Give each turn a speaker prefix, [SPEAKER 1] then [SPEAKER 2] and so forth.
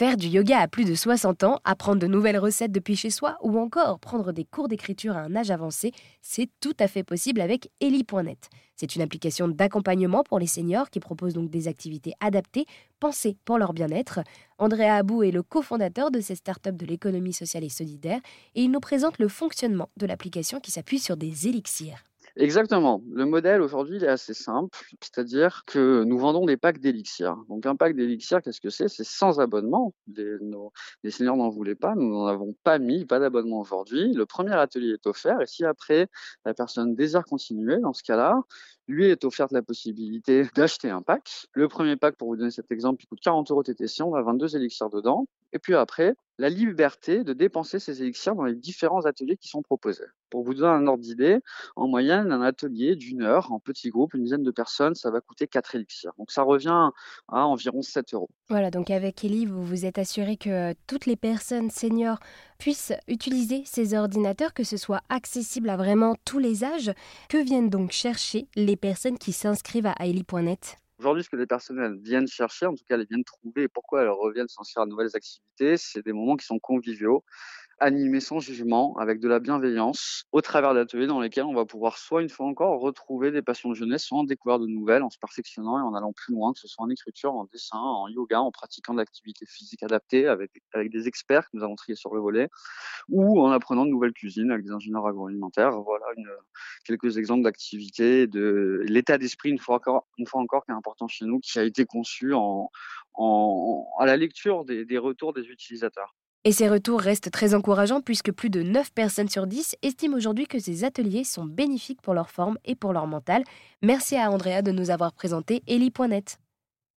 [SPEAKER 1] Faire du yoga à plus de 60 ans, apprendre de nouvelles recettes depuis chez soi ou encore prendre des cours d'écriture à un âge avancé, c'est tout à fait possible avec Eli.net. C'est une application d'accompagnement pour les seniors qui propose donc des activités adaptées, pensées pour leur bien-être. Andrea Abou est le cofondateur de ces startups de l'économie sociale et solidaire et il nous présente le fonctionnement de l'application qui s'appuie sur des élixirs.
[SPEAKER 2] Exactement. Le modèle aujourd'hui, est assez simple, c'est-à-dire que nous vendons des packs d'élixir. Donc un pack d'élixir, qu'est-ce que c'est? C'est sans abonnement. Les, les seniors n'en voulaient pas, nous n'en avons pas mis, pas d'abonnement aujourd'hui. Le premier atelier est offert et si après la personne désire continuer, dans ce cas-là, lui est offerte la possibilité d'acheter un pack. Le premier pack, pour vous donner cet exemple, il coûte 40 euros TTC, on a 22 élixirs dedans. Et puis après, la liberté de dépenser ces élixirs dans les différents ateliers qui sont proposés. Pour vous donner un ordre d'idée, en moyenne, un atelier d'une heure en petit groupe, une dizaine de personnes, ça va coûter 4 élixirs. Donc ça revient à environ 7 euros.
[SPEAKER 1] Voilà, donc avec Ellie, vous vous êtes assuré que toutes les personnes seniors puissent utiliser ces ordinateurs, que ce soit accessible à vraiment tous les âges. Que viennent donc chercher les personnes qui s'inscrivent à Ellie.net
[SPEAKER 2] Aujourd'hui, ce que les personnes viennent chercher, en tout cas, elles viennent trouver pourquoi elles reviennent s'inscrire à de nouvelles activités, c'est des moments qui sont conviviaux animé sans jugement, avec de la bienveillance, au travers d'ateliers dans lesquels on va pouvoir soit une fois encore retrouver des passions de jeunesse, soit en découvrir de nouvelles en se perfectionnant et en allant plus loin, que ce soit en écriture, en dessin, en yoga, en pratiquant de l'activité physique adaptée avec, avec des experts que nous avons triés sur le volet, ou en apprenant de nouvelles cuisines avec des ingénieurs agroalimentaires. Voilà quelques exemples d'activités, de l'état d'esprit une fois encore, une fois encore qui est important chez nous, qui a été conçu en, en, à la lecture des retours des utilisateurs.
[SPEAKER 1] Et ces retours restent très encourageants puisque plus de 9 personnes sur 10 estiment aujourd'hui que ces ateliers sont bénéfiques pour leur forme et pour leur mental. Merci à Andrea de nous avoir présenté Eli.net.